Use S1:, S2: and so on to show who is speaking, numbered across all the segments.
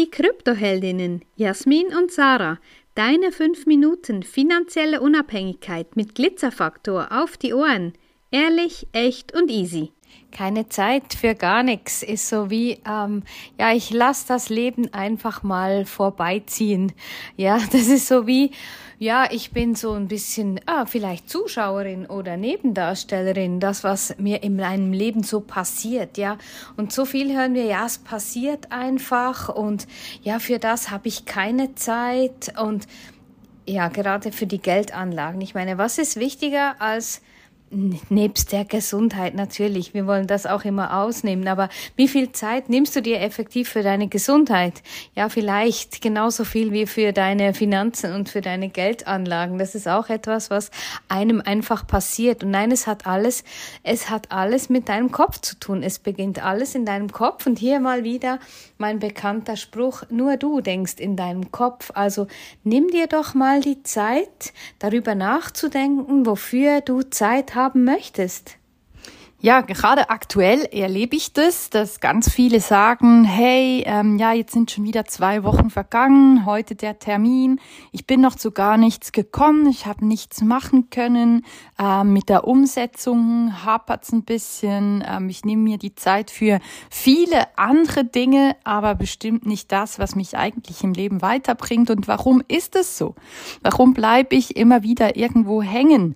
S1: Die Kryptoheldinnen Jasmin und Sarah, deine 5 Minuten finanzielle Unabhängigkeit mit Glitzerfaktor auf die Ohren. Ehrlich, echt und easy.
S2: Keine Zeit für gar nichts ist so wie, ähm, ja, ich lasse das Leben einfach mal vorbeiziehen. Ja, das ist so wie, ja, ich bin so ein bisschen, ah, vielleicht Zuschauerin oder Nebendarstellerin, das, was mir in meinem Leben so passiert, ja. Und so viel hören wir, ja, es passiert einfach und ja, für das habe ich keine Zeit und ja, gerade für die Geldanlagen. Ich meine, was ist wichtiger als Nebst der Gesundheit natürlich, wir wollen das auch immer ausnehmen, aber wie viel Zeit nimmst du dir effektiv für deine Gesundheit? Ja, vielleicht genauso viel wie für deine Finanzen und für deine Geldanlagen. Das ist auch etwas, was einem einfach passiert. Und nein, es hat alles, es hat alles mit deinem Kopf zu tun. Es beginnt alles in deinem Kopf. Und hier mal wieder mein bekannter Spruch, nur du denkst in deinem Kopf. Also nimm dir doch mal die Zeit, darüber nachzudenken, wofür du Zeit hast haben möchtest.
S3: Ja, gerade aktuell erlebe ich das, dass ganz viele sagen, hey, ähm, ja, jetzt sind schon wieder zwei Wochen vergangen, heute der Termin, ich bin noch zu gar nichts gekommen, ich habe nichts machen können, ähm, mit der Umsetzung hapert's ein bisschen, ähm, ich nehme mir die Zeit für viele andere Dinge, aber bestimmt nicht das, was mich eigentlich im Leben weiterbringt. Und warum ist es so? Warum bleibe ich immer wieder irgendwo hängen?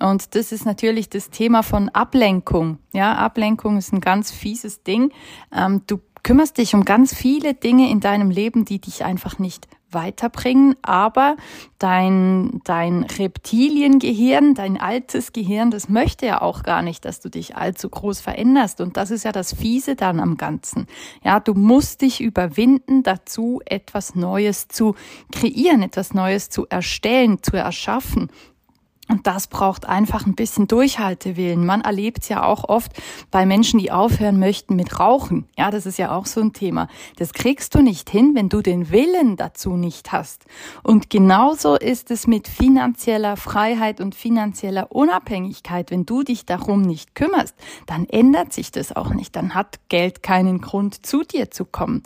S3: Und das ist natürlich das Thema von Ablenkung. Ablenkung. Ja, Ablenkung ist ein ganz fieses Ding. Ähm, du kümmerst dich um ganz viele Dinge in deinem Leben, die dich einfach nicht weiterbringen, aber dein, dein Reptiliengehirn, dein altes Gehirn, das möchte ja auch gar nicht, dass du dich allzu groß veränderst. Und das ist ja das Fiese dann am Ganzen. Ja, du musst dich überwinden dazu, etwas Neues zu kreieren, etwas Neues zu erstellen, zu erschaffen. Und das braucht einfach ein bisschen Durchhaltewillen. Man erlebt es ja auch oft bei Menschen, die aufhören möchten mit Rauchen. Ja, das ist ja auch so ein Thema. Das kriegst du nicht hin, wenn du den Willen dazu nicht hast. Und genauso ist es mit finanzieller Freiheit und finanzieller Unabhängigkeit. Wenn du dich darum nicht kümmerst, dann ändert sich das auch nicht. Dann hat Geld keinen Grund, zu dir zu kommen.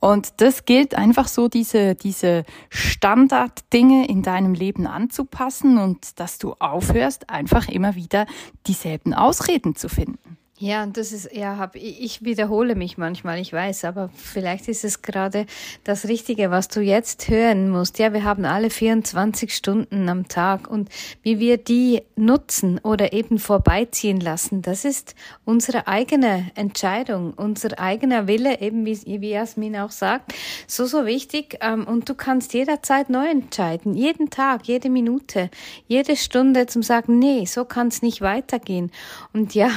S3: Und das gilt einfach so, diese, diese Standarddinge in deinem Leben anzupassen und das du aufhörst, einfach immer wieder dieselben Ausreden zu finden.
S2: Ja, und das ist, ja, hab, ich wiederhole mich manchmal, ich weiß, aber vielleicht ist es gerade das Richtige, was du jetzt hören musst. Ja, wir haben alle 24 Stunden am Tag und wie wir die nutzen oder eben vorbeiziehen lassen, das ist unsere eigene Entscheidung, unser eigener Wille, eben wie, wie Jasmin auch sagt, so, so wichtig. Ähm, und du kannst jederzeit neu entscheiden, jeden Tag, jede Minute, jede Stunde zum sagen, nee, so kann es nicht weitergehen. Und ja,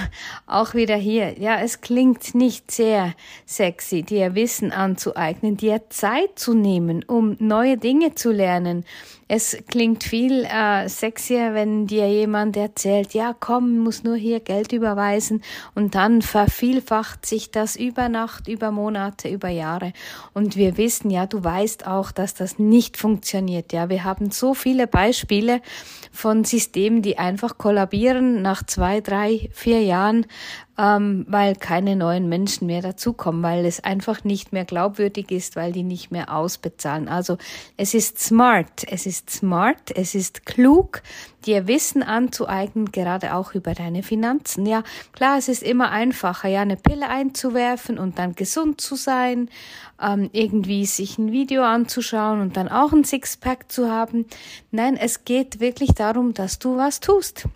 S2: auch wieder hier. Ja, es klingt nicht sehr sexy, dir Wissen anzueignen, dir Zeit zu nehmen, um neue Dinge zu lernen. Es klingt viel äh, sexier, wenn dir jemand erzählt, ja, komm, muss nur hier Geld überweisen und dann vervielfacht sich das über Nacht, über Monate, über Jahre. Und wir wissen ja, du weißt auch, dass das nicht funktioniert. Ja, wir haben so viele Beispiele von Systemen, die einfach kollabieren nach zwei, drei, vier Jahren, ähm, weil keine neuen Menschen mehr dazukommen, weil es einfach nicht mehr glaubwürdig ist, weil die nicht mehr ausbezahlen. Also es ist smart, es ist smart, es ist klug, dir Wissen anzueignen, gerade auch über deine Finanzen. Ja, klar, es ist immer einfacher, ja, eine Pille einzuwerfen und dann gesund zu sein, ähm, irgendwie sich ein Video anzuschauen und dann auch ein Sixpack zu haben. Nein, es geht wirklich darum, dass du was tust.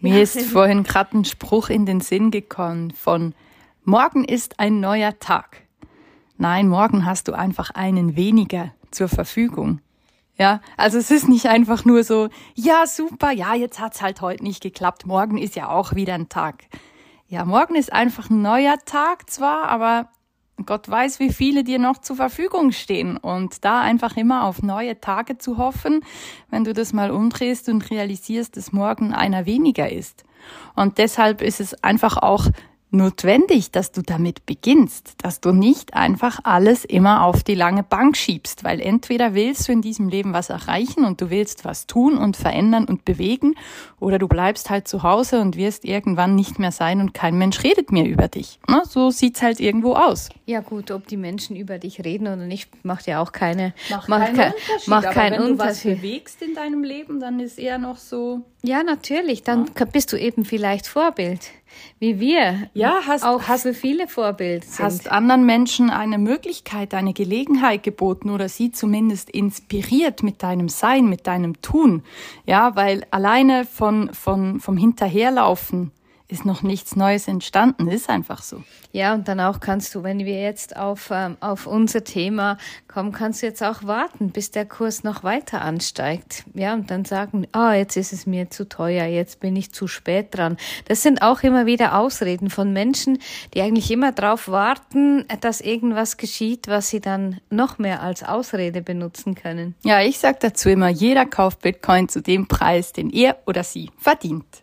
S3: Mir ist vorhin gerade ein Spruch in den Sinn gekommen von Morgen ist ein neuer Tag. Nein, morgen hast du einfach einen weniger zur Verfügung. Ja, also es ist nicht einfach nur so, ja, super, ja, jetzt hat's halt heute nicht geklappt, morgen ist ja auch wieder ein Tag. Ja, morgen ist einfach ein neuer Tag zwar, aber Gott weiß, wie viele dir noch zur Verfügung stehen. Und da einfach immer auf neue Tage zu hoffen, wenn du das mal umdrehst und realisierst, dass morgen einer weniger ist. Und deshalb ist es einfach auch notwendig, dass du damit beginnst, dass du nicht einfach alles immer auf die lange Bank schiebst, weil entweder willst du in diesem Leben was erreichen und du willst was tun und verändern und bewegen, oder du bleibst halt zu Hause und wirst irgendwann nicht mehr sein und kein Mensch redet mehr über dich. Na, so sieht's halt irgendwo aus.
S2: Ja gut, ob die Menschen über dich reden oder nicht, macht ja auch keine,
S3: Macht,
S2: macht
S3: keinen
S2: kein-
S3: Unterschied.
S2: macht
S3: Aber
S2: keinen
S3: wenn du was
S2: Unterschied.
S3: bewegst in deinem Leben, dann ist eher noch so.
S2: Ja, natürlich. Dann ka- bist du eben vielleicht Vorbild, wie wir.
S3: Ja, hast-
S2: auch
S3: hast-
S2: für viele Vorbild sind.
S3: Hast anderen Menschen eine Möglichkeit, eine Gelegenheit geboten oder sie zumindest inspiriert mit deinem Sein, mit deinem Tun. Ja, weil alleine von, von, vom Hinterherlaufen ist noch nichts Neues entstanden, ist einfach so.
S2: Ja, und dann auch kannst du, wenn wir jetzt auf, ähm, auf unser Thema kommen, kannst du jetzt auch warten, bis der Kurs noch weiter ansteigt. Ja, und dann sagen, ah, jetzt ist es mir zu teuer, jetzt bin ich zu spät dran. Das sind auch immer wieder Ausreden von Menschen, die eigentlich immer darauf warten, dass irgendwas geschieht, was sie dann noch mehr als Ausrede benutzen können.
S3: Ja, ich sag dazu immer, jeder kauft Bitcoin zu dem Preis, den er oder sie verdient.